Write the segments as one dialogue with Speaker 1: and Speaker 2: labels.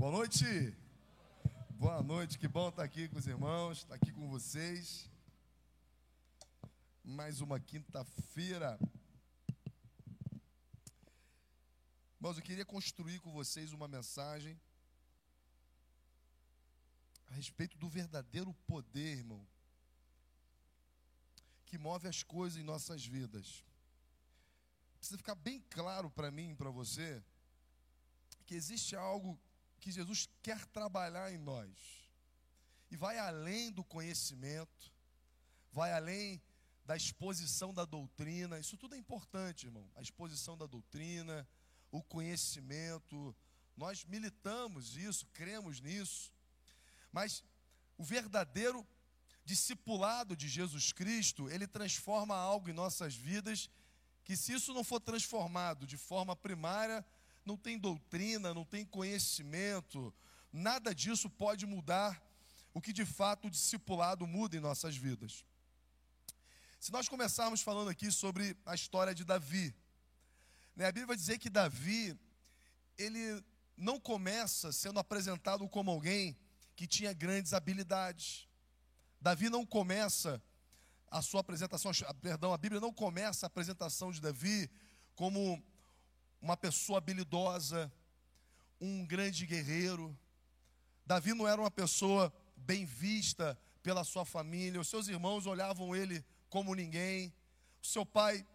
Speaker 1: Boa noite. Boa noite, que bom estar aqui com os irmãos, estar aqui com vocês. Mais uma quinta-feira. Irmãos, eu queria construir com vocês uma mensagem a respeito do verdadeiro poder, irmão, que move as coisas em nossas vidas. Precisa ficar bem claro para mim e para você que existe algo que Jesus quer trabalhar em nós. E vai além do conhecimento, vai além da exposição da doutrina. Isso tudo é importante, irmão. A exposição da doutrina, o conhecimento. Nós militamos isso, cremos nisso. Mas o verdadeiro discipulado de Jesus Cristo, ele transforma algo em nossas vidas que se isso não for transformado de forma primária, não tem doutrina, não tem conhecimento, nada disso pode mudar o que de fato o discipulado muda em nossas vidas. Se nós começarmos falando aqui sobre a história de Davi, né, a Bíblia vai dizer que Davi, ele não começa sendo apresentado como alguém que tinha grandes habilidades. Davi não começa a sua apresentação, perdão, a Bíblia não começa a apresentação de Davi como uma pessoa habilidosa, um grande guerreiro. Davi não era uma pessoa bem vista pela sua família, os seus irmãos olhavam ele como ninguém, o seu pai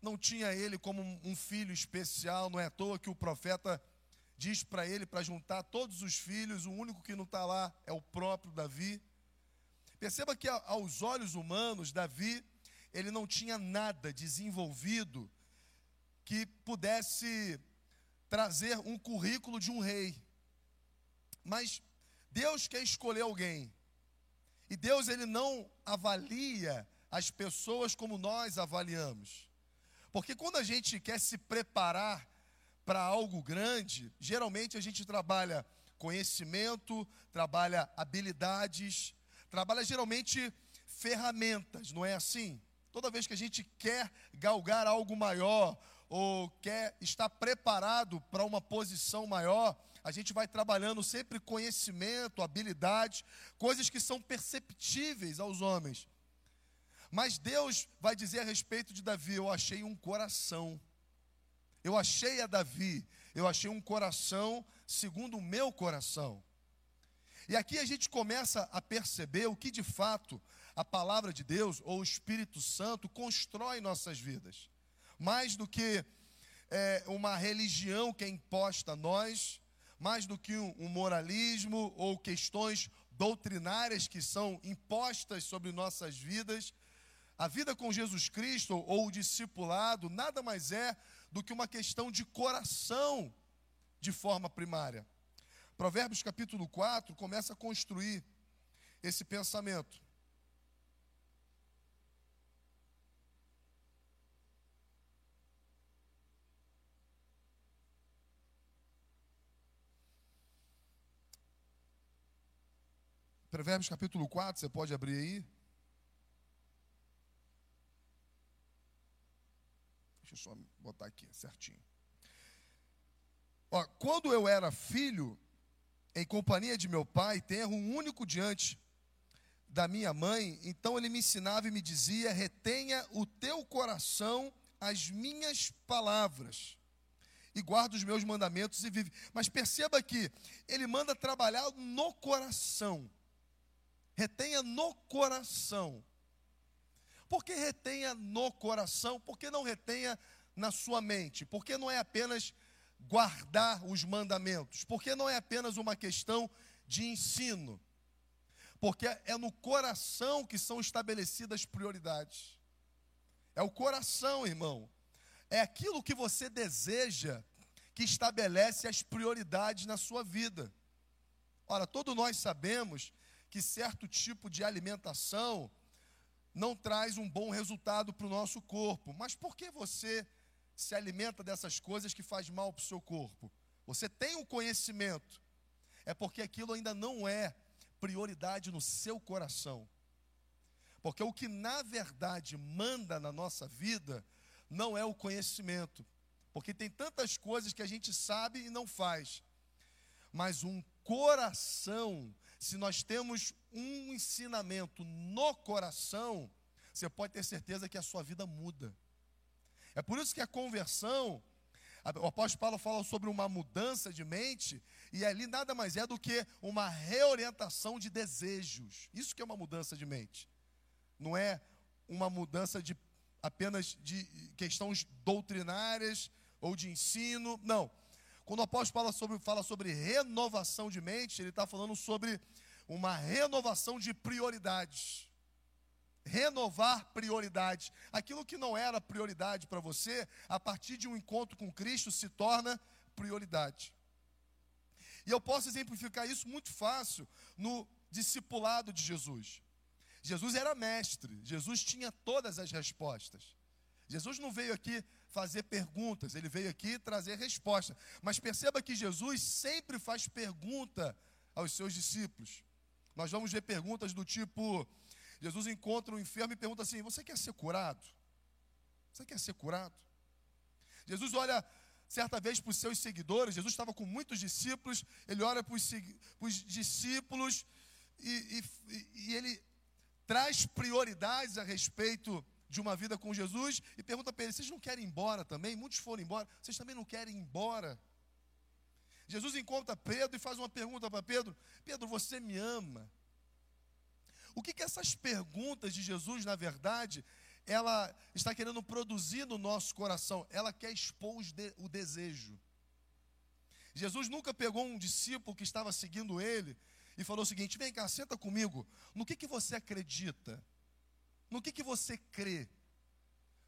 Speaker 1: não tinha ele como um filho especial, não é à toa que o profeta diz para ele para juntar todos os filhos, o único que não está lá é o próprio Davi. Perceba que aos olhos humanos, Davi, ele não tinha nada desenvolvido que pudesse trazer um currículo de um rei. Mas Deus quer escolher alguém. E Deus ele não avalia as pessoas como nós avaliamos. Porque quando a gente quer se preparar para algo grande, geralmente a gente trabalha conhecimento, trabalha habilidades, trabalha geralmente ferramentas, não é assim? Toda vez que a gente quer galgar algo maior, ou quer estar preparado para uma posição maior, a gente vai trabalhando sempre conhecimento, habilidade, coisas que são perceptíveis aos homens. Mas Deus vai dizer a respeito de Davi: Eu achei um coração. Eu achei a Davi, eu achei um coração segundo o meu coração. E aqui a gente começa a perceber o que de fato a palavra de Deus ou o Espírito Santo constrói nossas vidas mais do que é, uma religião que é imposta a nós, mais do que um, moralismo ou questões doutrinárias que são impostas sobre nossas vidas. A vida com Jesus Cristo ou o discipulado nada mais é do que uma questão de coração de forma primária. Provérbios capítulo 4 começa a construir esse pensamento. Provérbios capítulo 4, você pode abrir aí. Deixa eu só botar aqui certinho. Ó, quando eu era filho, em companhia de meu pai, tenho um único diante da minha mãe, então ele me ensinava e me dizia: retenha o teu coração as minhas palavras e guarda os meus mandamentos e vive. Mas perceba que ele manda trabalhar no coração. Retenha no coração. Por que retenha no coração? Por que não retenha na sua mente? Por que não é apenas guardar os mandamentos? Por que não é apenas uma questão de ensino? Porque é no coração que são estabelecidas prioridades. É o coração, irmão. É aquilo que você deseja que estabelece as prioridades na sua vida. Ora, todos nós sabemos que certo tipo de alimentação não traz um bom resultado para o nosso corpo. Mas por que você se alimenta dessas coisas que faz mal para o seu corpo? Você tem o um conhecimento. É porque aquilo ainda não é prioridade no seu coração. Porque o que na verdade manda na nossa vida não é o conhecimento. Porque tem tantas coisas que a gente sabe e não faz. mas um coração, se nós temos um ensinamento no coração, você pode ter certeza que a sua vida muda. É por isso que a conversão, o apóstolo Paulo fala sobre uma mudança de mente, e ali nada mais é do que uma reorientação de desejos. Isso que é uma mudança de mente. Não é uma mudança de apenas de questões doutrinárias ou de ensino. Não. Quando o apóstolo fala sobre, fala sobre renovação de mente, ele está falando sobre uma renovação de prioridades. Renovar prioridades. Aquilo que não era prioridade para você, a partir de um encontro com Cristo, se torna prioridade. E eu posso exemplificar isso muito fácil no discipulado de Jesus. Jesus era mestre, Jesus tinha todas as respostas. Jesus não veio aqui fazer perguntas, ele veio aqui trazer resposta. Mas perceba que Jesus sempre faz pergunta aos seus discípulos. Nós vamos ver perguntas do tipo: Jesus encontra um enfermo e pergunta assim: Você quer ser curado? Você quer ser curado? Jesus olha certa vez para os seus seguidores, Jesus estava com muitos discípulos, ele olha para os, discípulos e, e, e ele traz prioridades a respeito de uma vida com Jesus e pergunta para eles: vocês não querem ir embora também? Muitos foram embora, vocês também não querem ir embora? Jesus encontra Pedro e faz uma pergunta para Pedro: Pedro, você me ama? O que, que essas perguntas de Jesus, na verdade, ela está querendo produzir no nosso coração? Ela quer expor o desejo. Jesus nunca pegou um discípulo que estava seguindo ele e falou o seguinte: vem cá, senta comigo. No que, que você acredita? No que, que você crê?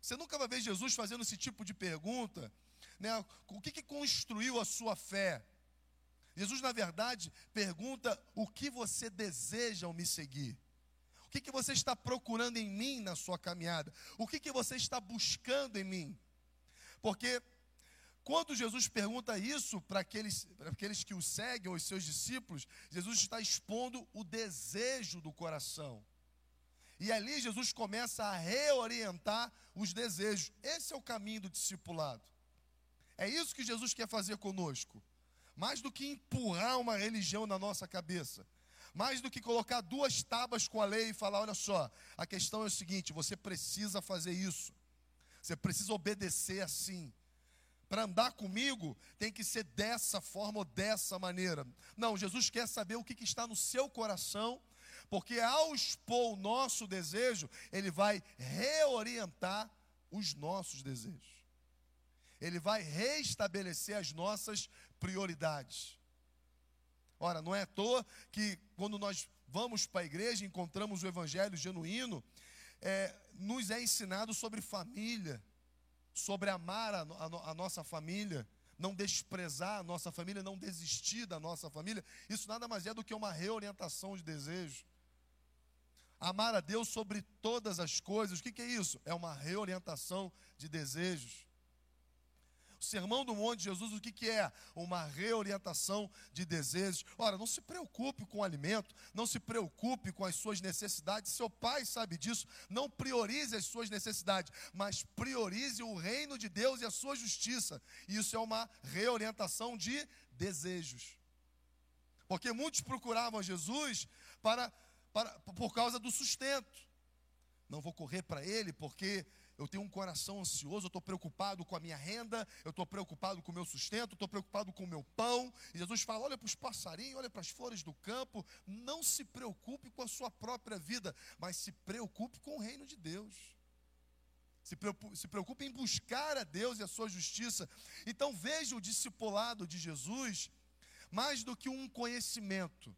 Speaker 1: Você nunca vai ver Jesus fazendo esse tipo de pergunta. Né? O que, que construiu a sua fé? Jesus, na verdade, pergunta o que você deseja ao me seguir. O que, que você está procurando em mim na sua caminhada? O que, que você está buscando em mim? Porque quando Jesus pergunta isso para aqueles, para aqueles que o seguem, os seus discípulos, Jesus está expondo o desejo do coração. E ali Jesus começa a reorientar os desejos. Esse é o caminho do discipulado. É isso que Jesus quer fazer conosco. Mais do que empurrar uma religião na nossa cabeça, mais do que colocar duas tábuas com a lei e falar: olha só, a questão é o seguinte, você precisa fazer isso, você precisa obedecer assim para andar comigo tem que ser dessa forma ou dessa maneira. Não, Jesus quer saber o que, que está no seu coração, porque ao expor o nosso desejo, Ele vai reorientar os nossos desejos. Ele vai restabelecer as nossas prioridades. Ora, não é à toa que quando nós vamos para a igreja, encontramos o evangelho genuíno, é, nos é ensinado sobre família sobre amar a, a, a nossa família, não desprezar a nossa família, não desistir da nossa família, isso nada mais é do que uma reorientação de desejo. Amar a Deus sobre todas as coisas, o que, que é isso? É uma reorientação de desejos. O sermão do monte de Jesus, o que, que é? Uma reorientação de desejos. Ora, não se preocupe com o alimento, não se preocupe com as suas necessidades. Seu pai sabe disso. Não priorize as suas necessidades, mas priorize o reino de Deus e a sua justiça. Isso é uma reorientação de desejos. Porque muitos procuravam Jesus para, para por causa do sustento. Não vou correr para ele porque eu tenho um coração ansioso, eu estou preocupado com a minha renda, eu estou preocupado com o meu sustento, estou preocupado com o meu pão. E Jesus fala: olha para os passarinhos, olha para as flores do campo, não se preocupe com a sua própria vida, mas se preocupe com o reino de Deus. Se preocupe, se preocupe em buscar a Deus e a sua justiça. Então veja o discipulado de Jesus mais do que um conhecimento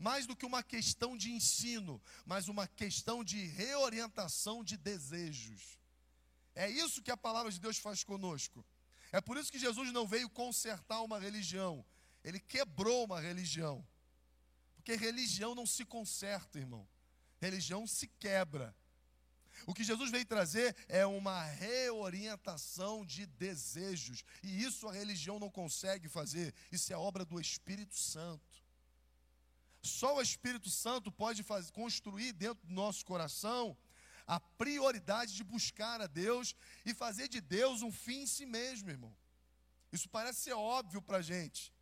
Speaker 1: mais do que uma questão de ensino, mas uma questão de reorientação de desejos. É isso que a palavra de Deus faz conosco. É por isso que Jesus não veio consertar uma religião, ele quebrou uma religião. Porque religião não se conserta, irmão. Religião se quebra. O que Jesus veio trazer é uma reorientação de desejos. E isso a religião não consegue fazer. Isso é obra do Espírito Santo. Só o Espírito Santo pode fazer, construir dentro do nosso coração a prioridade de buscar a Deus e fazer de Deus um fim em si mesmo, irmão. Isso parece ser óbvio para a gente.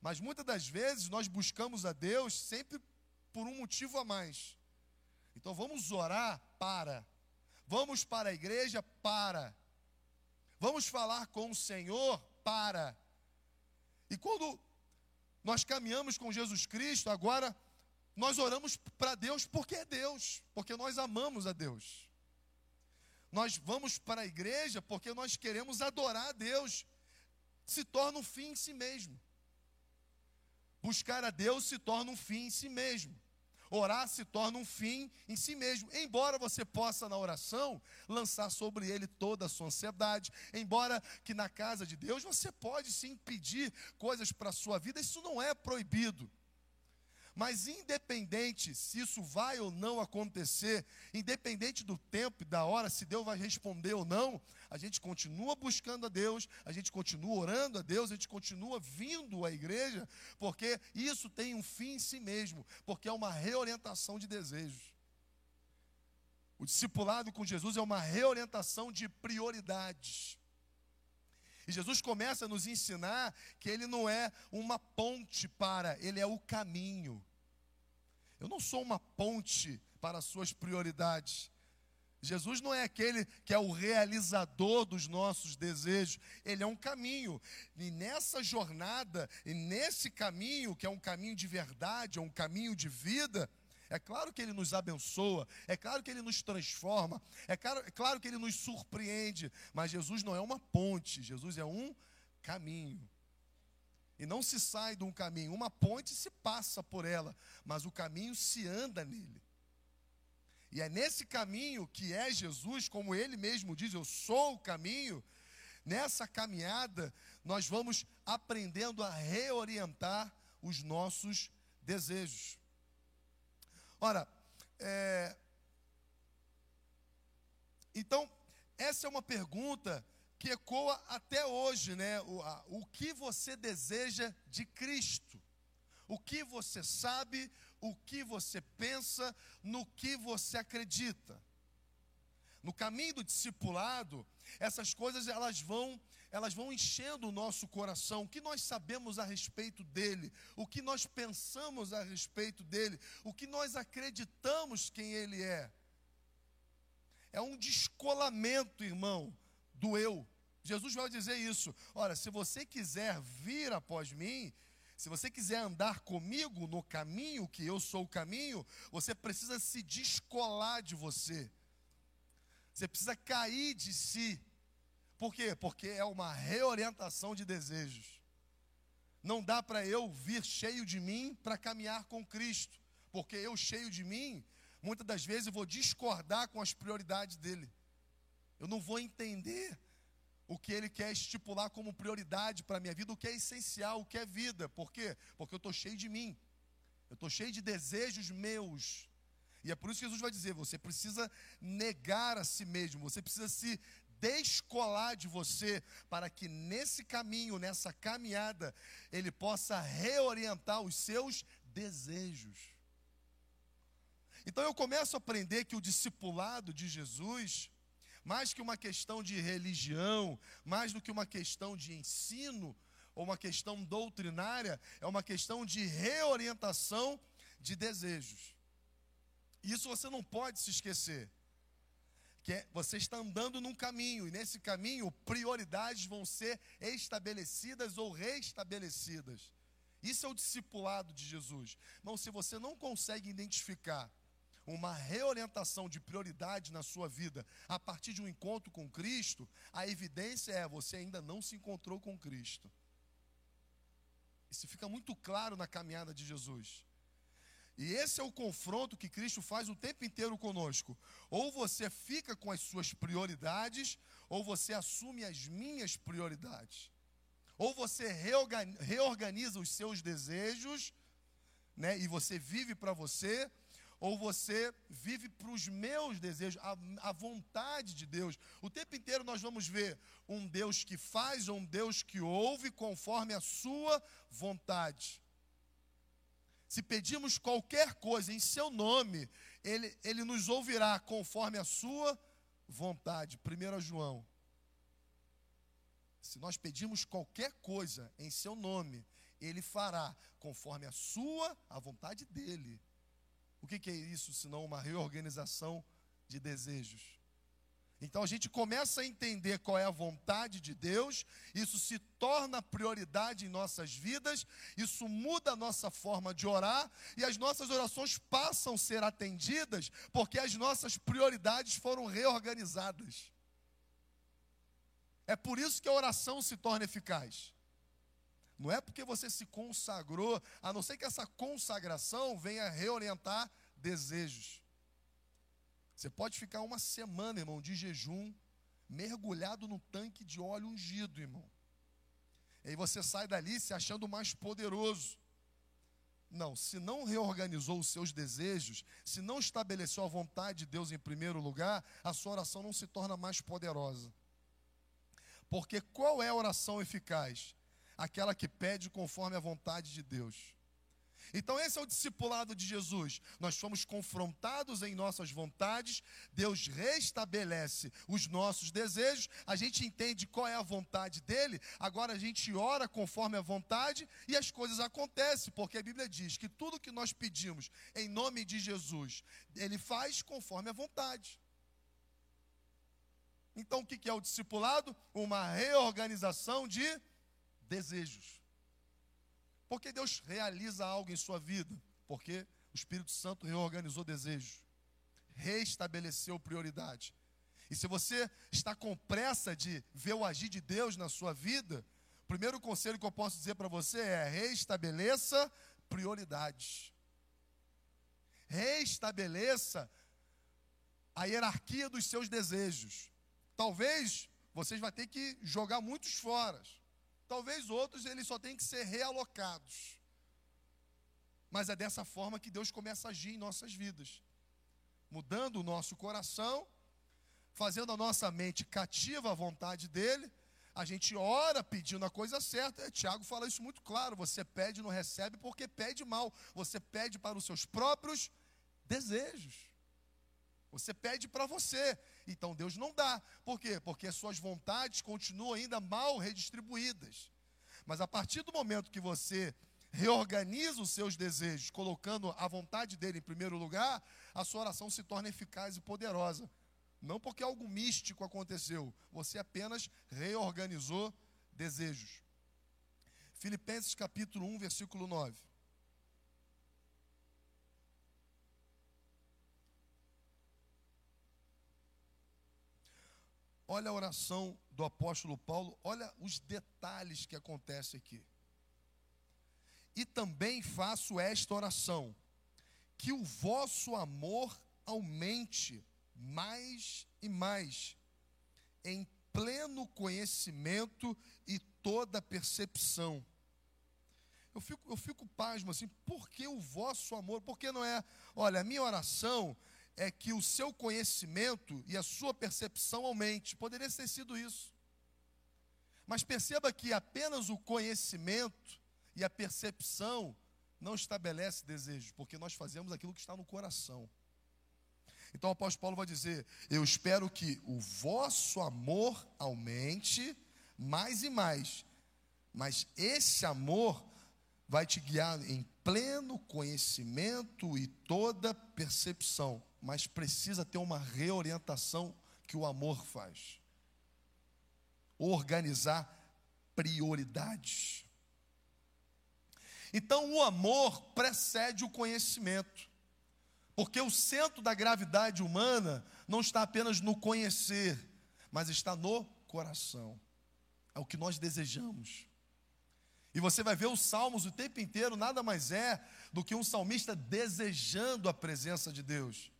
Speaker 1: Mas muitas das vezes nós buscamos a Deus sempre por um motivo a mais. Então vamos orar para. Vamos para a igreja para. Vamos falar com o Senhor para. E quando nós caminhamos com Jesus Cristo, agora nós oramos para Deus porque é Deus, porque nós amamos a Deus. Nós vamos para a igreja porque nós queremos adorar a Deus. Se torna um fim em si mesmo. Buscar a Deus se torna um fim em si mesmo. Orar se torna um fim em si mesmo. Embora você possa, na oração, lançar sobre ele toda a sua ansiedade, embora que na casa de Deus você pode sim pedir coisas para a sua vida, isso não é proibido. Mas independente se isso vai ou não acontecer, independente do tempo e da hora, se Deus vai responder ou não, a gente continua buscando a Deus, a gente continua orando a Deus, a gente continua vindo à igreja, porque isso tem um fim em si mesmo, porque é uma reorientação de desejos. O discipulado com Jesus é uma reorientação de prioridades. Jesus começa a nos ensinar que ele não é uma ponte para, ele é o caminho. Eu não sou uma ponte para as suas prioridades. Jesus não é aquele que é o realizador dos nossos desejos, ele é um caminho. E nessa jornada, e nesse caminho, que é um caminho de verdade, é um caminho de vida, é claro que Ele nos abençoa, é claro que Ele nos transforma, é claro, é claro que Ele nos surpreende, mas Jesus não é uma ponte, Jesus é um caminho. E não se sai de um caminho, uma ponte se passa por ela, mas o caminho se anda nele. E é nesse caminho que é Jesus, como ele mesmo diz, eu sou o caminho. Nessa caminhada, nós vamos aprendendo a reorientar os nossos desejos. Ora, é... então, essa é uma pergunta que ecoa até hoje, né? O, a, o que você deseja de Cristo? O que você sabe, o que você pensa, no que você acredita. No caminho do discipulado, essas coisas elas vão elas vão enchendo o nosso coração. O que nós sabemos a respeito dele, o que nós pensamos a respeito dele, o que nós acreditamos quem ele é. É um descolamento, irmão, do eu. Jesus vai dizer isso. Ora, se você quiser vir após mim, se você quiser andar comigo no caminho, que eu sou o caminho, você precisa se descolar de você. Você precisa cair de si. Por quê? Porque é uma reorientação de desejos. Não dá para eu vir cheio de mim para caminhar com Cristo, porque eu cheio de mim, muitas das vezes eu vou discordar com as prioridades dele. Eu não vou entender o que ele quer estipular como prioridade para a minha vida, o que é essencial, o que é vida. Por quê? Porque eu estou cheio de mim. Eu estou cheio de desejos meus. E é por isso que Jesus vai dizer: você precisa negar a si mesmo, você precisa se descolar de você, para que nesse caminho, nessa caminhada, ele possa reorientar os seus desejos. Então eu começo a aprender que o discipulado de Jesus, mais que uma questão de religião, mais do que uma questão de ensino, ou uma questão doutrinária, é uma questão de reorientação de desejos. Isso você não pode se esquecer que é, você está andando num caminho, e nesse caminho prioridades vão ser estabelecidas ou restabelecidas. Isso é o discipulado de Jesus. Irmão, se você não consegue identificar uma reorientação de prioridade na sua vida a partir de um encontro com Cristo, a evidência é você ainda não se encontrou com Cristo. Isso fica muito claro na caminhada de Jesus. E esse é o confronto que Cristo faz o tempo inteiro conosco. Ou você fica com as suas prioridades, ou você assume as minhas prioridades. Ou você reorganiza os seus desejos, né, e você vive para você, ou você vive para os meus desejos, a, a, vontade de Deus. O tempo inteiro nós vamos ver um Deus que faz, ou um Deus que ouve conforme a sua vontade. Se pedimos qualquer coisa em seu nome, ele, ele nos ouvirá conforme a sua vontade. 1 João. Se nós pedimos qualquer coisa em seu nome, ele fará conforme a sua, a vontade dele. O que, que é isso senão uma reorganização de desejos? Então a gente começa a entender qual é a vontade de Deus, isso se torna prioridade em nossas vidas, isso muda a nossa forma de orar e as nossas orações passam a ser atendidas porque as nossas prioridades foram reorganizadas. É por isso que a oração se torna eficaz. Não é porque você se consagrou, a não ser que essa consagração venha reorientar desejos. Você pode ficar uma semana, irmão, de jejum, mergulhado no tanque de óleo ungido, irmão. E aí você sai dali se achando mais poderoso. Não, se não reorganizou os seus desejos, se não estabeleceu a vontade de Deus em primeiro lugar, a sua oração não se torna mais poderosa. Porque qual é a oração eficaz? Aquela que pede conforme a vontade de Deus. Então, esse é o discipulado de Jesus. Nós somos confrontados em nossas vontades, Deus restabelece os nossos desejos, a gente entende qual é a vontade dele, agora a gente ora conforme a vontade e as coisas acontecem, porque a Bíblia diz que tudo que nós pedimos em nome de Jesus, ele faz conforme a vontade. Então, o que é o discipulado? Uma reorganização de desejos. Porque Deus realiza algo em sua vida? Porque o Espírito Santo reorganizou desejos, reestabeleceu prioridade. E se você está com pressa de ver o agir de Deus na sua vida, o primeiro conselho que eu posso dizer para você é: reestabeleça prioridades. Reestabeleça a hierarquia dos seus desejos. Talvez vocês vão ter que jogar muitos fora. Talvez outros eles só têm que ser realocados. Mas é dessa forma que Deus começa a agir em nossas vidas, mudando o nosso coração, fazendo a nossa mente cativa à vontade dele. A gente ora pedindo a coisa certa. Tiago fala isso muito claro: você pede e não recebe porque pede mal. Você pede para os seus próprios desejos. Você pede para você. Então Deus não dá. Por quê? Porque as suas vontades continuam ainda mal redistribuídas. Mas a partir do momento que você reorganiza os seus desejos, colocando a vontade dele em primeiro lugar, a sua oração se torna eficaz e poderosa. Não porque algo místico aconteceu, você apenas reorganizou desejos. Filipenses capítulo 1, versículo 9. Olha a oração do apóstolo Paulo, olha os detalhes que acontecem aqui. E também faço esta oração: que o vosso amor aumente mais e mais, em pleno conhecimento e toda percepção. Eu fico, eu fico pasmo assim, por que o vosso amor? Por que não é, olha, a minha oração é que o seu conhecimento e a sua percepção aumente. Poderia ter sido isso. Mas perceba que apenas o conhecimento e a percepção não estabelece desejos, porque nós fazemos aquilo que está no coração. Então o apóstolo Paulo vai dizer: Eu espero que o vosso amor aumente mais e mais, mas esse amor vai te guiar em pleno conhecimento e toda percepção mas precisa ter uma reorientação que o amor faz. Organizar prioridades. Então, o amor precede o conhecimento, porque o centro da gravidade humana não está apenas no conhecer, mas está no coração. É o que nós desejamos. E você vai ver os salmos o tempo inteiro, nada mais é do que um salmista desejando a presença de Deus.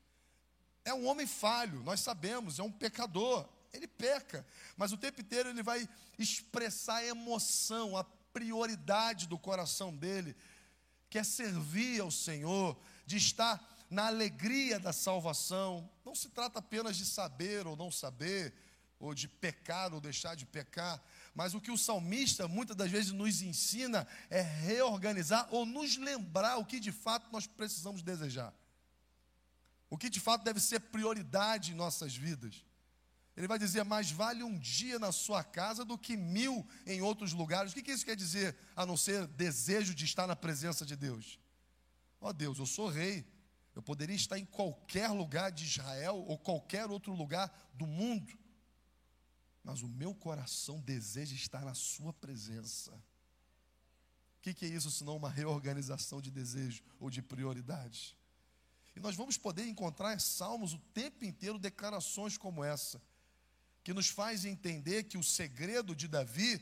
Speaker 1: É um homem falho, nós sabemos, é um pecador. Ele peca, mas o tempo inteiro ele vai expressar a emoção, a prioridade do coração dele, que é servir ao Senhor, de estar na alegria da salvação. Não se trata apenas de saber ou não saber, ou de pecar ou deixar de pecar, mas o que o salmista muitas das vezes nos ensina é reorganizar ou nos lembrar o que de fato nós precisamos desejar o que de fato deve ser prioridade em nossas vidas. Ele vai dizer: mais vale um dia na sua casa do que mil em outros lugares. O que, que isso quer dizer, a não ser desejo de estar na presença de Deus? Ó oh, Deus, eu sou rei. Eu poderia estar em qualquer lugar de Israel ou qualquer outro lugar do mundo, mas o meu coração deseja estar na Sua presença. O que, que é isso senão uma reorganização de desejo ou de prioridades? E nós vamos poder encontrar em Salmos o tempo inteiro declarações como essa que nos faz entender que o segredo de Davi,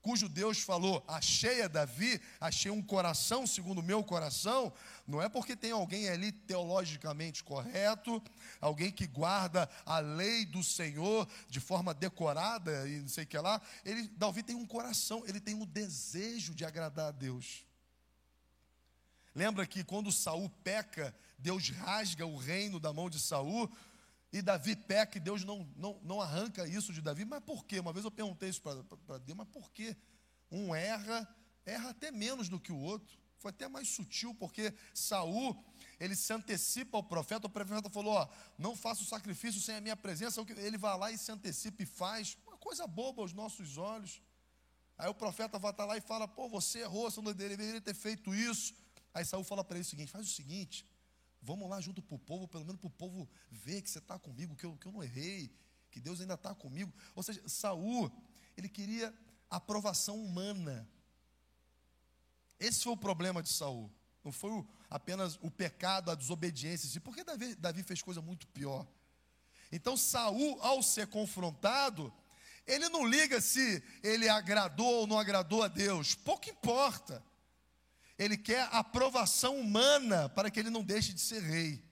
Speaker 1: cujo Deus falou, achei a Davi, achei um coração segundo o meu coração, não é porque tem alguém ali teologicamente correto, alguém que guarda a lei do Senhor de forma decorada e não sei o que lá. Ele, Davi tem um coração, ele tem um desejo de agradar a Deus. Lembra que quando Saul peca, Deus rasga o reino da mão de Saul, e Davi peca e Deus não, não, não arranca isso de Davi. Mas por quê? Uma vez eu perguntei isso para Deus, mas por quê? Um erra, erra até menos do que o outro. Foi até mais sutil, porque Saul, ele se antecipa ao profeta, o profeta falou: ó, não faça o sacrifício sem a minha presença. Ele vai lá e se antecipa e faz. Uma coisa boba aos nossos olhos. Aí o profeta vai estar lá e fala: pô, você errou, você não deveria ter feito isso. Aí Saul fala para ele o seguinte: faz o seguinte, Vamos lá junto para o povo, pelo menos para o povo ver que você está comigo, que eu, que eu não errei, que Deus ainda está comigo. Ou seja, Saul, ele queria aprovação humana. Esse foi o problema de Saul. Não foi o, apenas o pecado, a desobediência, porque Davi, Davi fez coisa muito pior. Então Saul, ao ser confrontado, ele não liga se ele agradou ou não agradou a Deus, pouco importa. Ele quer aprovação humana para que ele não deixe de ser rei.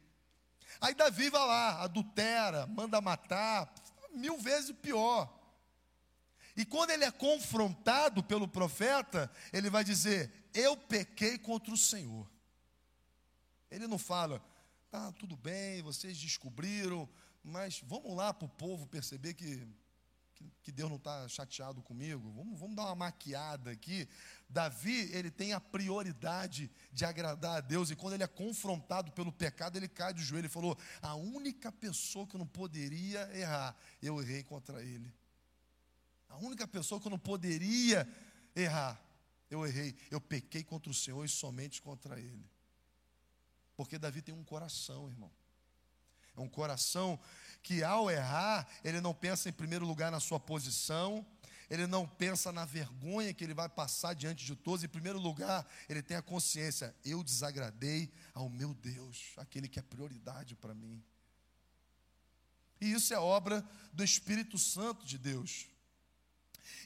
Speaker 1: Aí Davi vai lá, adultera, manda matar, mil vezes pior. E quando ele é confrontado pelo profeta, ele vai dizer: Eu pequei contra o Senhor. Ele não fala, tá, tudo bem, vocês descobriram, mas vamos lá para o povo perceber que que Deus não está chateado comigo. Vamos, vamos dar uma maquiada aqui. Davi, ele tem a prioridade de agradar a Deus, e quando ele é confrontado pelo pecado, ele cai de joelho e falou: A única pessoa que eu não poderia errar, eu errei contra ele. A única pessoa que eu não poderia errar, eu errei. Eu pequei contra o Senhor e somente contra ele. Porque Davi tem um coração, irmão. É um coração que ao errar, ele não pensa em primeiro lugar na sua posição, ele não pensa na vergonha que ele vai passar diante de todos, em primeiro lugar, ele tem a consciência: eu desagradei ao meu Deus, aquele que é prioridade para mim. E isso é obra do Espírito Santo de Deus.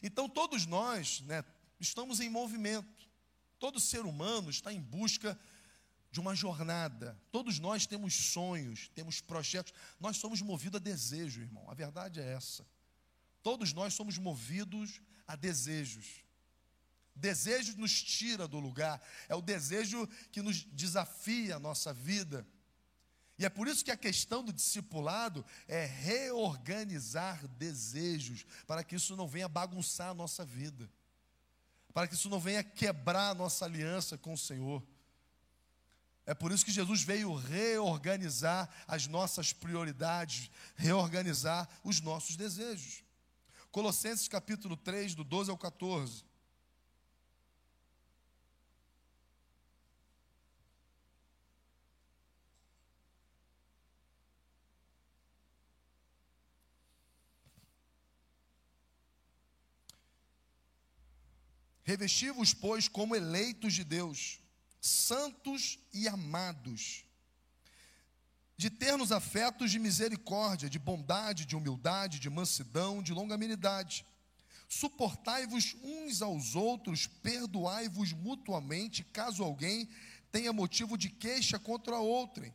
Speaker 1: Então todos nós, né, estamos em movimento. Todo ser humano está em busca de uma jornada. Todos nós temos sonhos, temos projetos. Nós somos movidos a desejo, irmão. A verdade é essa. Todos nós somos movidos a desejos. Desejo nos tira do lugar, é o desejo que nos desafia a nossa vida. E é por isso que a questão do discipulado é reorganizar desejos, para que isso não venha bagunçar a nossa vida, para que isso não venha quebrar a nossa aliança com o Senhor. É por isso que Jesus veio reorganizar as nossas prioridades, reorganizar os nossos desejos. Colossenses capítulo 3, do 12 ao 14. Revesti-vos, pois, como eleitos de Deus santos e amados, de ternos afetos de misericórdia, de bondade, de humildade, de mansidão, de longanimidade. Suportai-vos uns aos outros, perdoai-vos mutuamente, caso alguém tenha motivo de queixa contra outrem.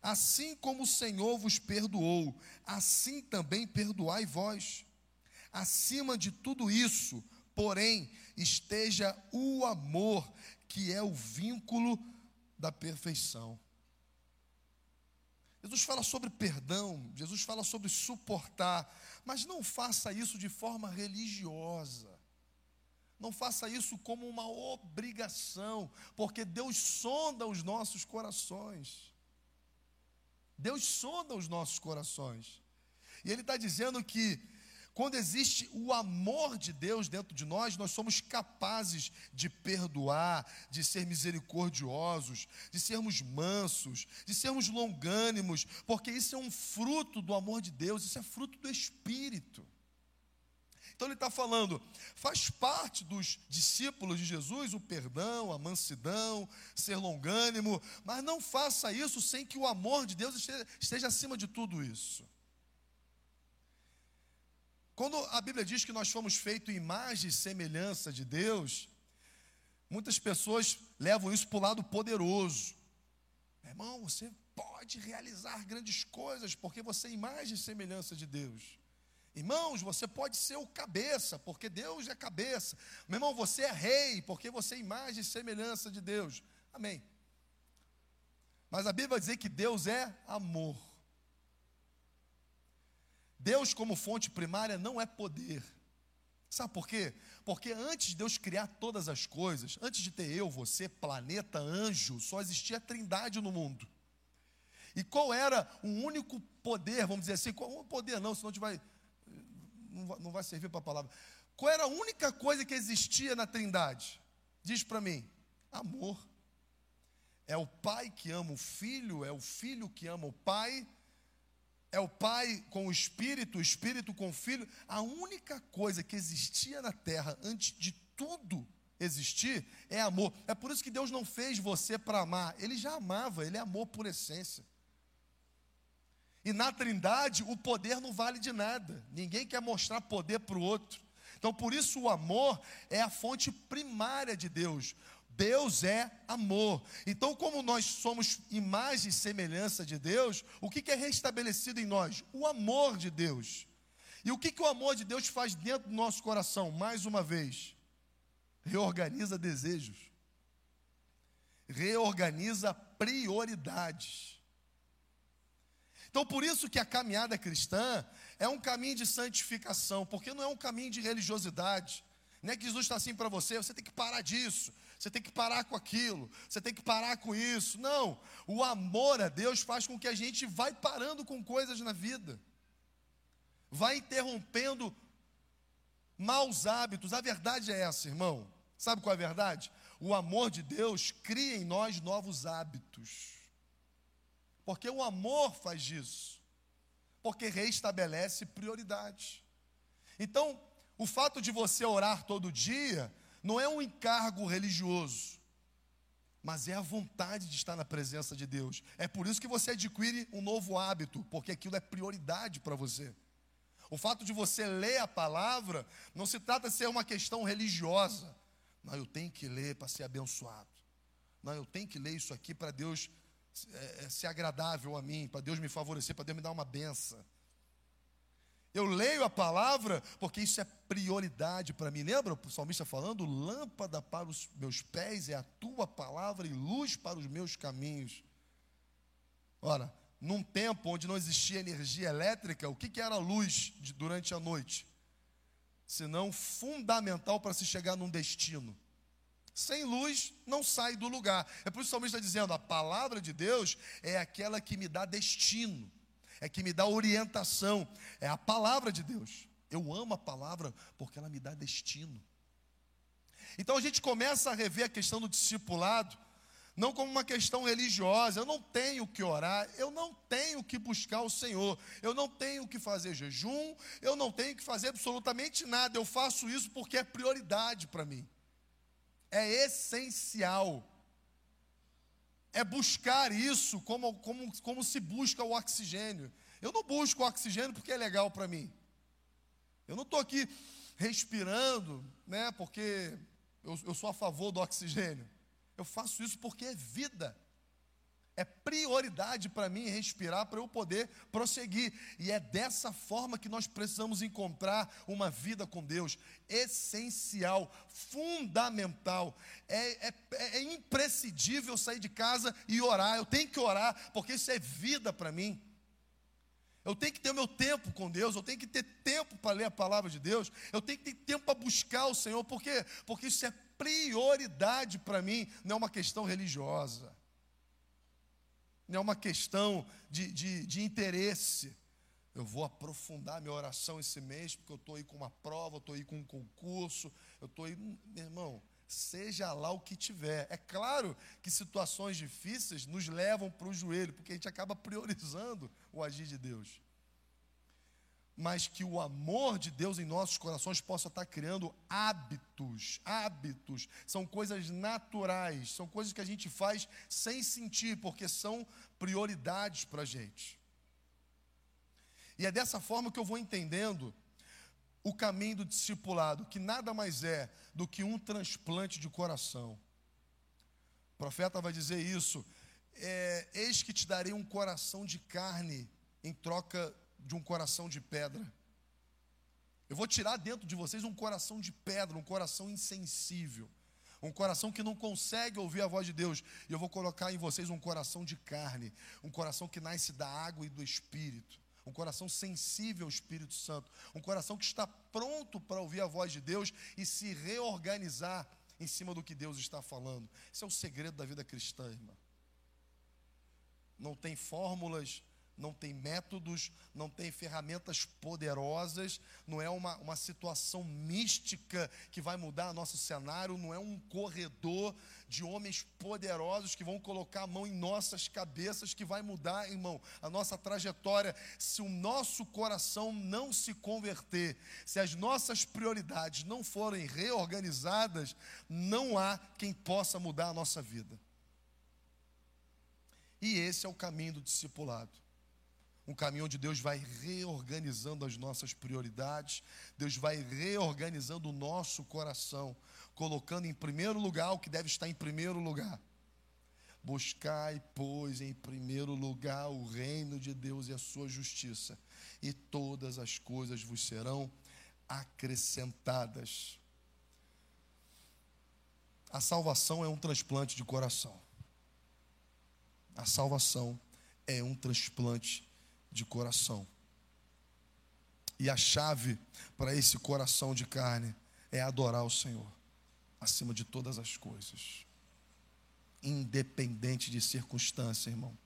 Speaker 1: Assim como o Senhor vos perdoou, assim também perdoai vós. Acima de tudo isso, porém, esteja o amor, que é o vínculo da perfeição. Jesus fala sobre perdão, Jesus fala sobre suportar, mas não faça isso de forma religiosa. Não faça isso como uma obrigação, porque Deus sonda os nossos corações. Deus sonda os nossos corações. E ele está dizendo que quando existe o amor de Deus dentro de nós, nós somos capazes de perdoar, de ser misericordiosos, de sermos mansos, de sermos longânimos, porque isso é um fruto do amor de Deus, isso é fruto do Espírito. Então ele está falando, faz parte dos discípulos de Jesus o perdão, a mansidão, ser longânimo, mas não faça isso sem que o amor de Deus esteja, esteja acima de tudo isso. Quando a Bíblia diz que nós fomos feitos imagem e semelhança de Deus, muitas pessoas levam isso para o lado poderoso. Meu irmão, você pode realizar grandes coisas porque você é imagem e semelhança de Deus. Irmãos, você pode ser o cabeça, porque Deus é cabeça. Meu irmão, você é rei, porque você é imagem e semelhança de Deus. Amém. Mas a Bíblia vai dizer que Deus é amor. Deus, como fonte primária, não é poder. Sabe por quê? Porque antes de Deus criar todas as coisas, antes de ter eu, você, planeta, anjo, só existia a trindade no mundo. E qual era o único poder, vamos dizer assim, qual um poder não, senão a gente vai não vai servir para a palavra. Qual era a única coisa que existia na Trindade? Diz para mim: amor. É o pai que ama o filho, é o filho que ama o pai, é o Pai com o Espírito, o Espírito com o Filho. A única coisa que existia na terra antes de tudo existir é amor. É por isso que Deus não fez você para amar. Ele já amava, ele é amor por essência. E na Trindade, o poder não vale de nada. Ninguém quer mostrar poder para o outro. Então, por isso, o amor é a fonte primária de Deus. Deus é amor. Então, como nós somos imagem e semelhança de Deus, o que, é restabelecido em nós? O amor de Deus. E o que, que o amor de Deus faz dentro do nosso coração? Mais uma vez, reorganiza desejos, reorganiza prioridades. Então, por isso que a caminhada cristã é um caminho de santificação, porque não é um caminho de religiosidade. Não é que Jesus está assim para você, você tem que parar disso, você tem que parar com aquilo, você tem que parar com isso. Não, o amor a Deus faz com que a gente vai parando com coisas na vida, vai interrompendo maus hábitos. A verdade é essa, irmão. Sabe qual é a verdade? O amor de Deus cria em nós novos hábitos. Porque o amor faz isso. Porque reestabelece prioridades. Então, o fato de você orar todo dia não é um encargo religioso, mas é a vontade de estar na presença de Deus. É por isso que você adquire um novo hábito, porque aquilo é prioridade para você. O fato de você ler a palavra não se trata de ser uma questão religiosa. Não, eu tenho que ler para ser abençoado. Não, eu tenho que ler isso aqui para Deus é, ser agradável a mim, para Deus me favorecer, para Deus me dar uma benção. Eu leio a palavra porque isso é prioridade para mim. Lembra o salmista falando? Lâmpada para os meus pés é a tua palavra e luz para os meus caminhos. Ora, num tempo onde não existia energia elétrica, o que, que era luz de, durante a noite? Senão fundamental para se chegar num destino. Sem luz, não sai do lugar. É por isso que o salmista está dizendo: a palavra de Deus é aquela que me dá destino é que me dá orientação, é a palavra de Deus. Eu amo a palavra porque ela me dá destino. Então a gente começa a rever a questão do discipulado, não como uma questão religiosa. Eu não tenho que orar, eu não tenho que buscar o Senhor, eu não tenho que fazer jejum, eu não tenho que fazer absolutamente nada. Eu faço isso porque é prioridade para mim, é essencial é buscar isso como, como, como se busca o oxigênio. Eu não busco o oxigênio porque é legal para mim. Eu não estou aqui respirando, né, porque eu, eu sou a favor do oxigênio. Eu faço isso porque é vida. É prioridade para mim respirar para eu poder prosseguir. E é dessa forma que nós precisamos encontrar uma vida com Deus. Essencial, fundamental. É, é, é imprescindível sair de casa e orar. Eu tenho que orar, porque isso é vida para mim. Eu tenho que ter o meu tempo com Deus, eu tenho que ter tempo para ler a palavra de Deus, eu tenho que ter tempo para buscar o Senhor, por quê? Porque isso é prioridade para mim, não é uma questão religiosa não é uma questão de, de, de interesse. Eu vou aprofundar minha oração esse mês, porque eu estou aí com uma prova, eu estou aí com um concurso, eu estou aí. Meu irmão, seja lá o que tiver. É claro que situações difíceis nos levam para o joelho, porque a gente acaba priorizando o agir de Deus. Mas que o amor de Deus em nossos corações possa estar criando hábitos, hábitos, são coisas naturais, são coisas que a gente faz sem sentir, porque são prioridades para a gente. E é dessa forma que eu vou entendendo o caminho do discipulado, que nada mais é do que um transplante de coração. O profeta vai dizer isso: é, Eis que te darei um coração de carne em troca de um coração de pedra. Eu vou tirar dentro de vocês um coração de pedra, um coração insensível, um coração que não consegue ouvir a voz de Deus, e eu vou colocar em vocês um coração de carne, um coração que nasce da água e do espírito um coração sensível ao Espírito Santo, um coração que está pronto para ouvir a voz de Deus e se reorganizar em cima do que Deus está falando. Esse é o segredo da vida cristã, irmã. Não tem fórmulas, não tem métodos, não tem ferramentas poderosas, não é uma, uma situação mística que vai mudar nosso cenário, não é um corredor de homens poderosos que vão colocar a mão em nossas cabeças que vai mudar, irmão, a nossa trajetória. Se o nosso coração não se converter, se as nossas prioridades não forem reorganizadas, não há quem possa mudar a nossa vida. E esse é o caminho do discipulado um caminho onde Deus vai reorganizando as nossas prioridades, Deus vai reorganizando o nosso coração, colocando em primeiro lugar o que deve estar em primeiro lugar. Buscai, pois, em primeiro lugar o reino de Deus e a sua justiça, e todas as coisas vos serão acrescentadas. A salvação é um transplante de coração. A salvação é um transplante de coração. E a chave para esse coração de carne é adorar o Senhor acima de todas as coisas, independente de circunstância, irmão.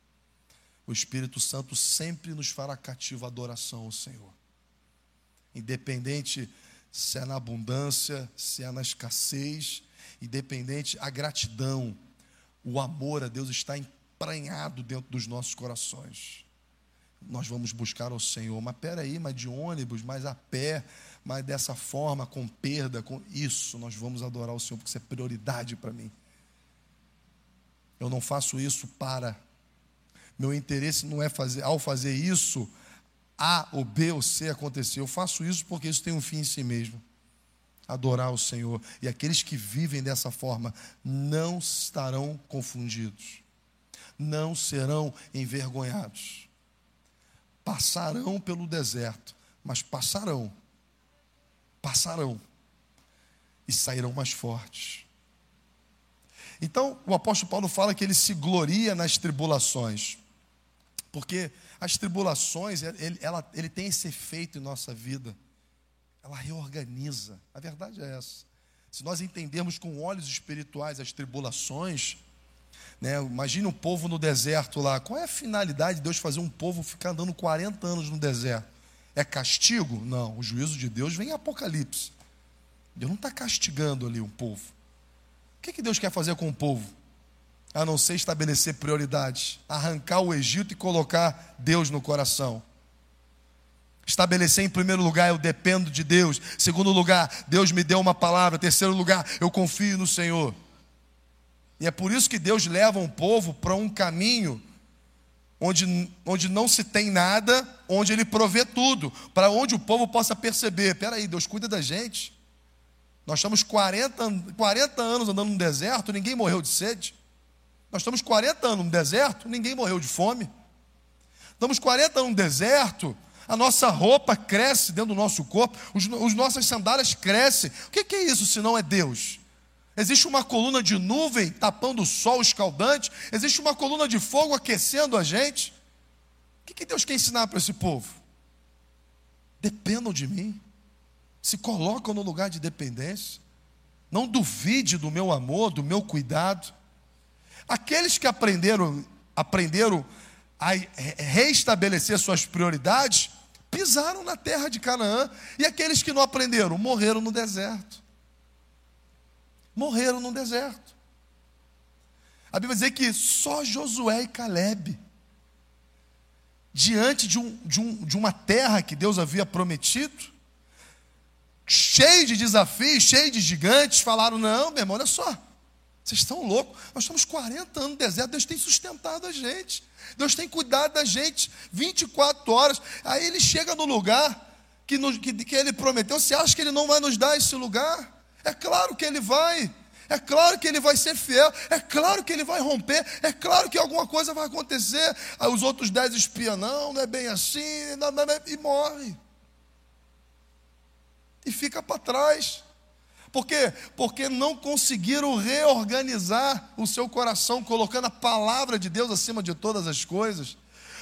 Speaker 1: O Espírito Santo sempre nos fará cativo a adoração ao Senhor, independente se é na abundância, se é na escassez, independente a gratidão, o amor a Deus está empranhado dentro dos nossos corações nós vamos buscar o Senhor. Mas peraí, mas de ônibus, mas a pé, mas dessa forma, com perda, com isso, nós vamos adorar o Senhor, porque isso é prioridade para mim. Eu não faço isso para. Meu interesse não é fazer, ao fazer isso, A ou B ou C acontecer. Eu faço isso porque isso tem um fim em si mesmo. Adorar o Senhor. E aqueles que vivem dessa forma não estarão confundidos, não serão envergonhados passarão pelo deserto, mas passarão, passarão e sairão mais fortes. Então, o apóstolo Paulo fala que ele se gloria nas tribulações, porque as tribulações, ele, ela, ele tem esse efeito em nossa vida, ela reorganiza. A verdade é essa. Se nós entendermos com olhos espirituais as tribulações, né? Imagina um povo no deserto lá. Qual é a finalidade de Deus fazer um povo ficar andando 40 anos no deserto? É castigo? Não. O juízo de Deus vem em Apocalipse. Deus não está castigando ali um povo. O que, que Deus quer fazer com o povo? A não ser estabelecer prioridades, arrancar o Egito e colocar Deus no coração. Estabelecer em primeiro lugar, eu dependo de Deus. Segundo lugar, Deus me deu uma palavra. Terceiro lugar, eu confio no Senhor. E é por isso que Deus leva um povo para um caminho onde, onde não se tem nada, onde Ele provê tudo, para onde o povo possa perceber: peraí, Deus cuida da gente. Nós estamos 40, 40 anos andando no deserto, ninguém morreu de sede. Nós estamos 40 anos no deserto, ninguém morreu de fome. Estamos 40 anos no deserto, a nossa roupa cresce dentro do nosso corpo, os, os nossas sandálias crescem. O que, que é isso se não é Deus? Existe uma coluna de nuvem tapando o sol escaldante. Existe uma coluna de fogo aquecendo a gente. O que, que Deus quer ensinar para esse povo? Dependam de mim. Se colocam no lugar de dependência. Não duvide do meu amor, do meu cuidado. Aqueles que aprenderam, aprenderam a reestabelecer suas prioridades, pisaram na terra de Canaã, e aqueles que não aprenderam morreram no deserto. Morreram no deserto. A Bíblia diz que só Josué e Caleb, diante de, um, de, um, de uma terra que Deus havia prometido, cheio de desafios, cheio de gigantes, falaram: Não, meu irmão, olha só, vocês estão loucos, nós estamos 40 anos no deserto, Deus tem sustentado a gente, Deus tem cuidado da gente 24 horas. Aí ele chega no lugar que, que, que ele prometeu, você acha que ele não vai nos dar esse lugar? É claro que ele vai. É claro que ele vai ser fiel, é claro que ele vai romper, é claro que alguma coisa vai acontecer. Aí os outros dez espiam, não, não é bem assim, não, não, não, e morre. E fica para trás. Por quê? Porque não conseguiram reorganizar o seu coração, colocando a palavra de Deus acima de todas as coisas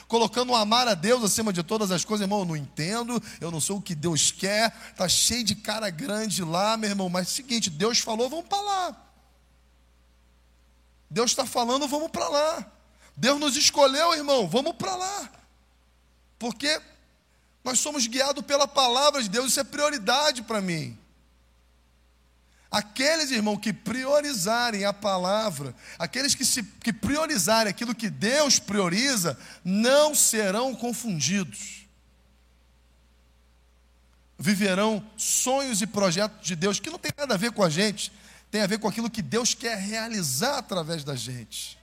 Speaker 1: colocando o amar a Deus acima de todas as coisas, irmão, eu não entendo, eu não sou o que Deus quer, tá cheio de cara grande lá, meu irmão, mas é o seguinte, Deus falou, vamos para lá. Deus está falando, vamos para lá. Deus nos escolheu, irmão, vamos para lá. Porque nós somos guiados pela palavra de Deus, isso é prioridade para mim. Aqueles, irmão, que priorizarem a palavra, aqueles que, se, que priorizarem aquilo que Deus prioriza, não serão confundidos. Viverão sonhos e projetos de Deus que não tem nada a ver com a gente, tem a ver com aquilo que Deus quer realizar através da gente.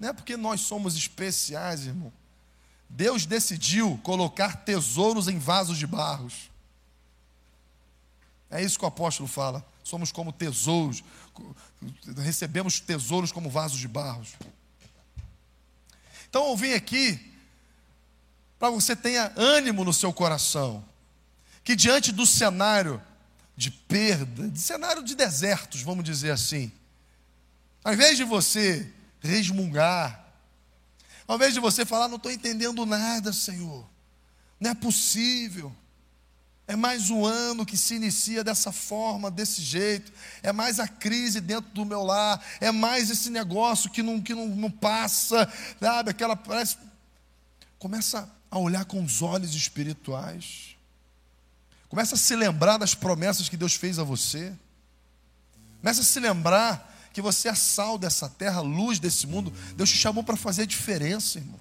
Speaker 1: Não é porque nós somos especiais, irmão. Deus decidiu colocar tesouros em vasos de barros. É isso que o apóstolo fala. Somos como tesouros, recebemos tesouros como vasos de barros. Então eu vim aqui para você tenha ânimo no seu coração, que diante do cenário de perda, de cenário de desertos, vamos dizer assim, ao invés de você resmungar, ao invés de você falar, não estou entendendo nada, Senhor, não é possível, é mais um ano que se inicia dessa forma, desse jeito. É mais a crise dentro do meu lar. É mais esse negócio que não, que não, não passa. Sabe? Aquela parece. Começa a olhar com os olhos espirituais. Começa a se lembrar das promessas que Deus fez a você. Começa a se lembrar que você é sal dessa terra, luz desse mundo. Deus te chamou para fazer diferença, irmão.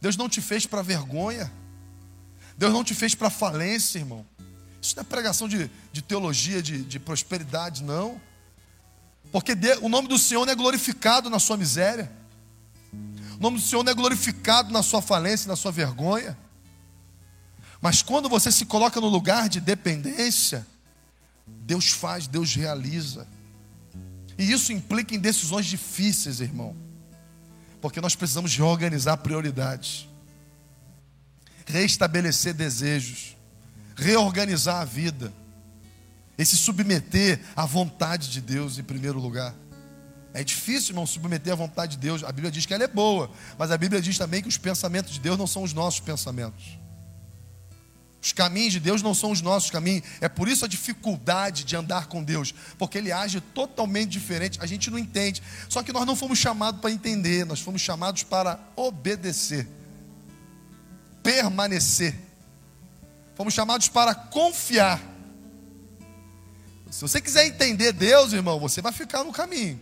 Speaker 1: Deus não te fez para vergonha. Deus não te fez para falência, irmão. Isso não é pregação de, de teologia, de, de prosperidade, não. Porque o nome do Senhor não é glorificado na sua miséria. O nome do Senhor não é glorificado na sua falência, na sua vergonha. Mas quando você se coloca no lugar de dependência, Deus faz, Deus realiza. E isso implica em decisões difíceis, irmão. Porque nós precisamos reorganizar prioridades restabelecer desejos, reorganizar a vida e se submeter à vontade de Deus em primeiro lugar. É difícil, irmão, submeter à vontade de Deus. A Bíblia diz que ela é boa, mas a Bíblia diz também que os pensamentos de Deus não são os nossos pensamentos. Os caminhos de Deus não são os nossos caminhos. É por isso a dificuldade de andar com Deus, porque Ele age totalmente diferente. A gente não entende. Só que nós não fomos chamados para entender, nós fomos chamados para obedecer permanecer. Fomos chamados para confiar. Se você quiser entender Deus, irmão, você vai ficar no caminho.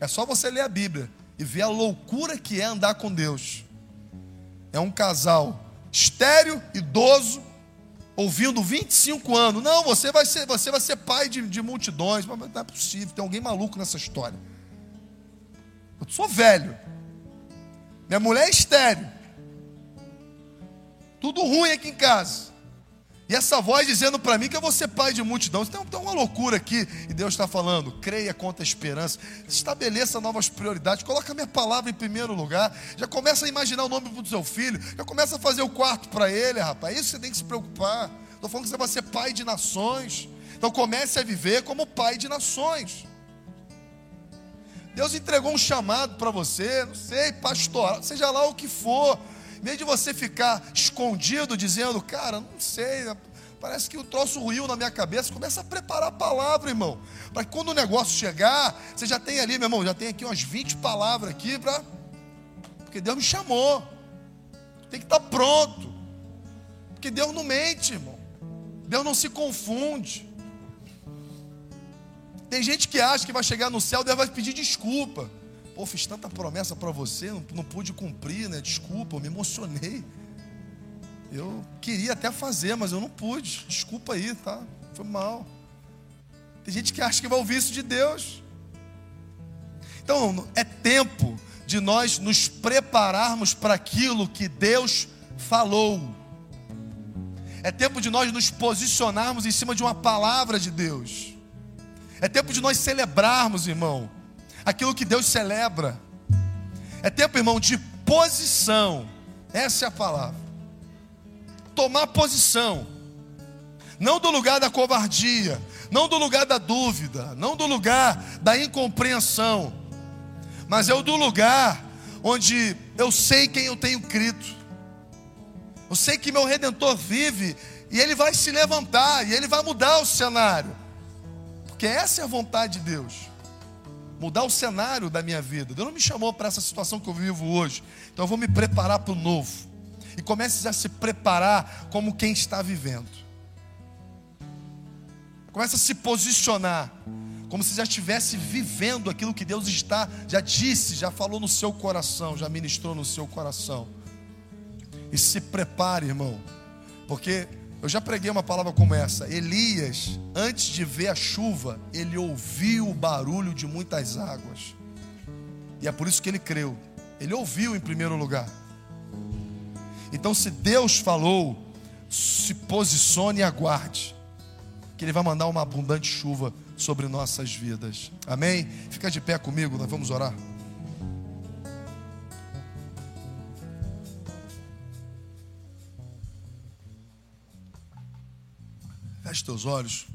Speaker 1: É só você ler a Bíblia e ver a loucura que é andar com Deus. É um casal estéreo, idoso, ouvindo 25 anos. Não, você vai ser, você vai ser pai de, de multidões. Mas não é possível, tem alguém maluco nessa história. Eu sou velho. Minha mulher é estéreo. Tudo ruim aqui em casa. E essa voz dizendo para mim que eu vou ser pai de multidão. Tem, tem uma loucura aqui. E Deus está falando: creia contra a esperança. Estabeleça novas prioridades. Coloca a minha palavra em primeiro lugar. Já começa a imaginar o nome do seu filho. Já começa a fazer o quarto para ele, rapaz. Isso você tem que se preocupar. Estou falando que você vai ser pai de nações. Então comece a viver como pai de nações. Deus entregou um chamado para você, não sei, pastor, seja lá o que for. Em vez de você ficar escondido dizendo, cara, não sei, parece que o troço ruiu na minha cabeça, começa a preparar a palavra, irmão. Para que quando o negócio chegar, você já tem ali, meu irmão, já tem aqui umas 20 palavras aqui para. Porque Deus me chamou. Tem que estar pronto. Porque Deus não mente, irmão. Deus não se confunde. Tem gente que acha que vai chegar no céu, Deus vai pedir desculpa. Pô, fiz tanta promessa para você, não, não pude cumprir, né? Desculpa, eu me emocionei. Eu queria até fazer, mas eu não pude. Desculpa aí, tá? Foi mal. Tem gente que acha que vai ouvir isso de Deus. Então, é tempo de nós nos prepararmos para aquilo que Deus falou. É tempo de nós nos posicionarmos em cima de uma palavra de Deus. É tempo de nós celebrarmos, irmão, aquilo que Deus celebra. É tempo, irmão, de posição. Essa é a palavra. Tomar posição. Não do lugar da covardia, não do lugar da dúvida, não do lugar da incompreensão, mas é o do lugar onde eu sei quem eu tenho crido. Eu sei que meu redentor vive e ele vai se levantar e ele vai mudar o cenário. Porque essa é a vontade de Deus. Mudar o cenário da minha vida. Deus não me chamou para essa situação que eu vivo hoje. Então eu vou me preparar para o novo. E comece a se preparar como quem está vivendo. Comece a se posicionar como se já estivesse vivendo aquilo que Deus está, já disse, já falou no seu coração, já ministrou no seu coração. E se prepare, irmão, porque eu já preguei uma palavra como essa. Elias, antes de ver a chuva, ele ouviu o barulho de muitas águas. E é por isso que ele creu. Ele ouviu em primeiro lugar. Então, se Deus falou, se posicione e aguarde, que Ele vai mandar uma abundante chuva sobre nossas vidas. Amém? Fica de pé comigo, nós vamos orar. Feche teus olhos.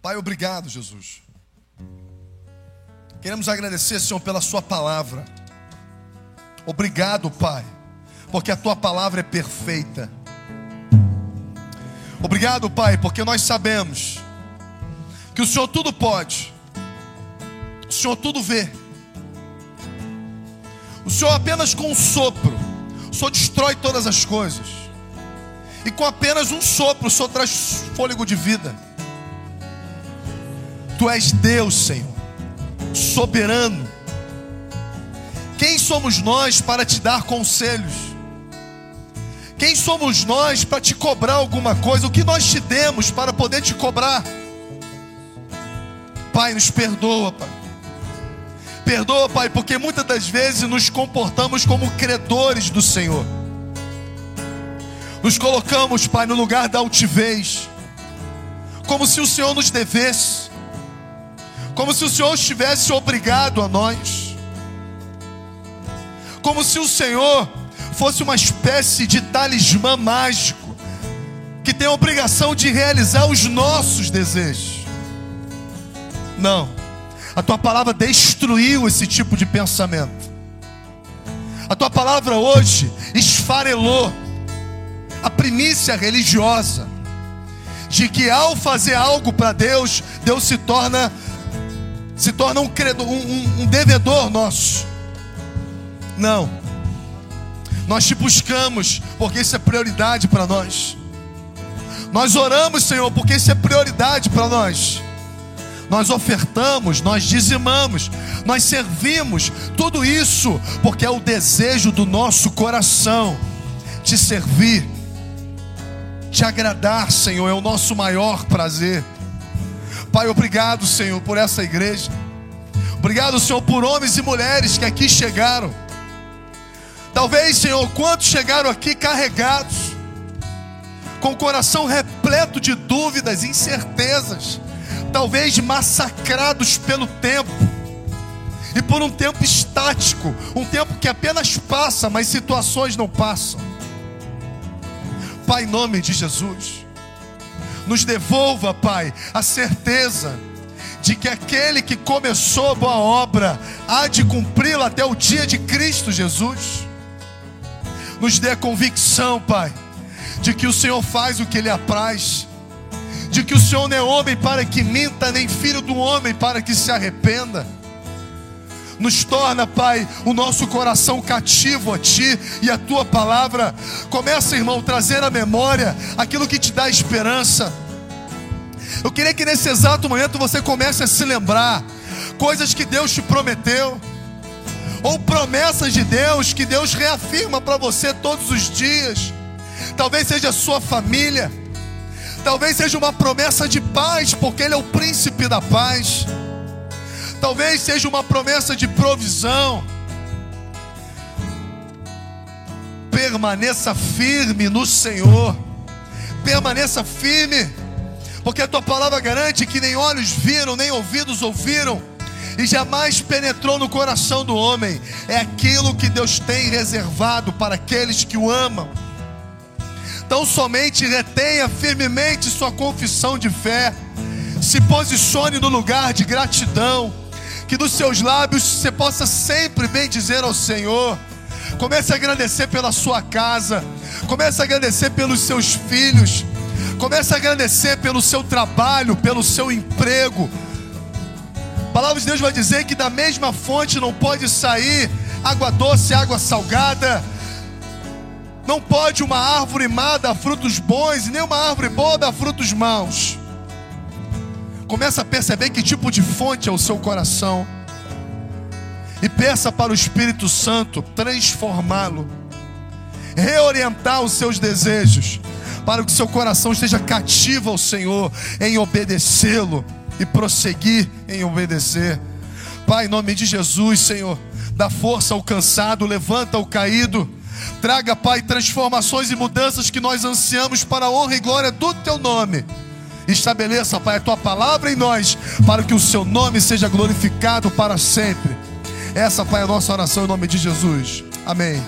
Speaker 1: Pai, obrigado, Jesus. Queremos agradecer, Senhor, pela Sua palavra. Obrigado, Pai, porque a Tua palavra é perfeita. Obrigado, Pai, porque nós sabemos que o Senhor tudo pode, o Senhor tudo vê. O Senhor apenas com um sopro, o Senhor destrói todas as coisas. E com apenas um sopro, o Senhor traz fôlego de vida. Tu és Deus, Senhor, soberano. Quem somos nós para te dar conselhos? Quem somos nós para te cobrar alguma coisa? O que nós te demos para poder te cobrar? Pai, nos perdoa, Pai. Perdoa, Pai, porque muitas das vezes nos comportamos como credores do Senhor. Nos colocamos, Pai, no lugar da altivez, como se o Senhor nos devesse, como se o Senhor estivesse obrigado a nós, como se o Senhor fosse uma espécie de talismã mágico que tem a obrigação de realizar os nossos desejos. Não. A tua palavra destruiu esse tipo de pensamento. A tua palavra hoje esfarelou a primícia religiosa de que ao fazer algo para Deus, Deus se torna se torna um, credor, um, um devedor nosso. Não. Nós te buscamos porque isso é prioridade para nós. Nós oramos, Senhor, porque isso é prioridade para nós nós ofertamos, nós dizimamos, nós servimos, tudo isso porque é o desejo do nosso coração te servir, te agradar, Senhor, é o nosso maior prazer. Pai, obrigado, Senhor, por essa igreja. Obrigado, Senhor, por homens e mulheres que aqui chegaram. Talvez, Senhor, quantos chegaram aqui carregados, com o coração repleto de dúvidas, incertezas talvez massacrados pelo tempo e por um tempo estático, um tempo que apenas passa, mas situações não passam. Pai, em nome de Jesus, nos devolva, Pai, a certeza de que aquele que começou a boa obra há de cumpri-la até o dia de Cristo Jesus. Nos dê a convicção, Pai, de que o Senhor faz o que Ele apraz de que o Senhor não é homem para que minta, nem filho do homem para que se arrependa. Nos torna, Pai, o nosso coração cativo a Ti e a Tua palavra. Começa, irmão, trazer à memória aquilo que te dá esperança. Eu queria que nesse exato momento você comece a se lembrar coisas que Deus te prometeu, ou promessas de Deus que Deus reafirma para você todos os dias. Talvez seja a sua família, talvez seja uma promessa de paz, porque Ele é o príncipe da paz. Talvez seja uma promessa de provisão. Permaneça firme no Senhor. Permaneça firme, porque a tua palavra garante que nem olhos viram, nem ouvidos ouviram, e jamais penetrou no coração do homem. É aquilo que Deus tem reservado para aqueles que o amam. Então somente retenha firmemente sua confissão de fé. Se posicione no lugar de gratidão que dos seus lábios você possa sempre bem dizer ao Senhor. Comece a agradecer pela sua casa, comece a agradecer pelos seus filhos, comece a agradecer pelo seu trabalho, pelo seu emprego. A palavra de Deus vai dizer que da mesma fonte não pode sair água doce, água salgada. Não pode uma árvore má dar frutos bons, nem uma árvore boa dar frutos maus. Começa a perceber que tipo de fonte é o seu coração. E peça para o Espírito Santo transformá-lo, reorientar os seus desejos, para que seu coração esteja cativo ao Senhor, em obedecê-lo e prosseguir em obedecer. Pai, em nome de Jesus, Senhor, dá força ao cansado, levanta o caído. Traga, Pai, transformações e mudanças que nós ansiamos para a honra e glória do Teu nome. Estabeleça, Pai, a tua palavra em nós, para que o seu nome seja glorificado para sempre. Essa, Pai, é a nossa oração em nome de Jesus. Amém.